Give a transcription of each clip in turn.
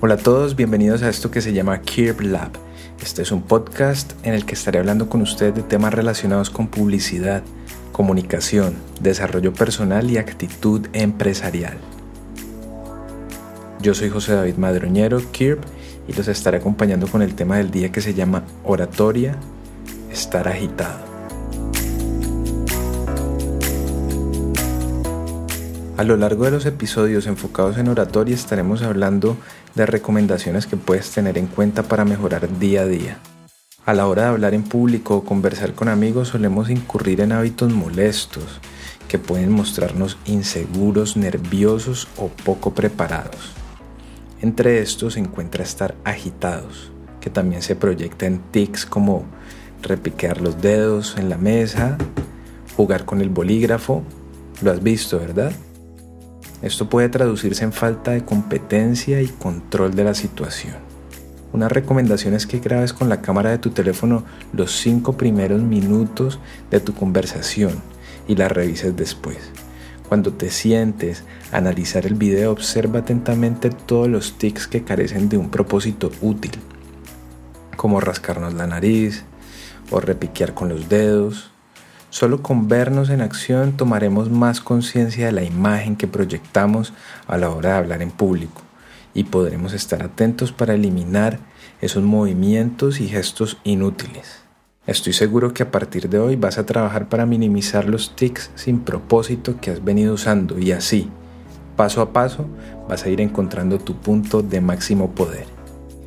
Hola a todos, bienvenidos a esto que se llama Kirb Lab. Este es un podcast en el que estaré hablando con ustedes de temas relacionados con publicidad, comunicación, desarrollo personal y actitud empresarial. Yo soy José David Madroñero, Kirb, y los estaré acompañando con el tema del día que se llama oratoria, estar agitado. A lo largo de los episodios enfocados en oratoria estaremos hablando de recomendaciones que puedes tener en cuenta para mejorar día a día. A la hora de hablar en público o conversar con amigos solemos incurrir en hábitos molestos que pueden mostrarnos inseguros, nerviosos o poco preparados. Entre estos se encuentra estar agitados, que también se proyecta en tics como repiquear los dedos en la mesa, jugar con el bolígrafo. Lo has visto, ¿verdad? Esto puede traducirse en falta de competencia y control de la situación. Una recomendación es que grabes con la cámara de tu teléfono los 5 primeros minutos de tu conversación y la revises después. Cuando te sientes analizar el video, observa atentamente todos los tics que carecen de un propósito útil, como rascarnos la nariz o repiquear con los dedos, Solo con vernos en acción tomaremos más conciencia de la imagen que proyectamos a la hora de hablar en público y podremos estar atentos para eliminar esos movimientos y gestos inútiles. Estoy seguro que a partir de hoy vas a trabajar para minimizar los tics sin propósito que has venido usando y así, paso a paso, vas a ir encontrando tu punto de máximo poder.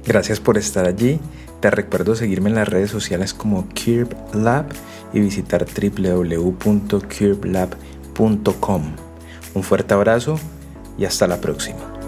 Gracias por estar allí. Te recuerdo seguirme en las redes sociales como Kirb Lab y visitar www.curblab.com. Un fuerte abrazo y hasta la próxima.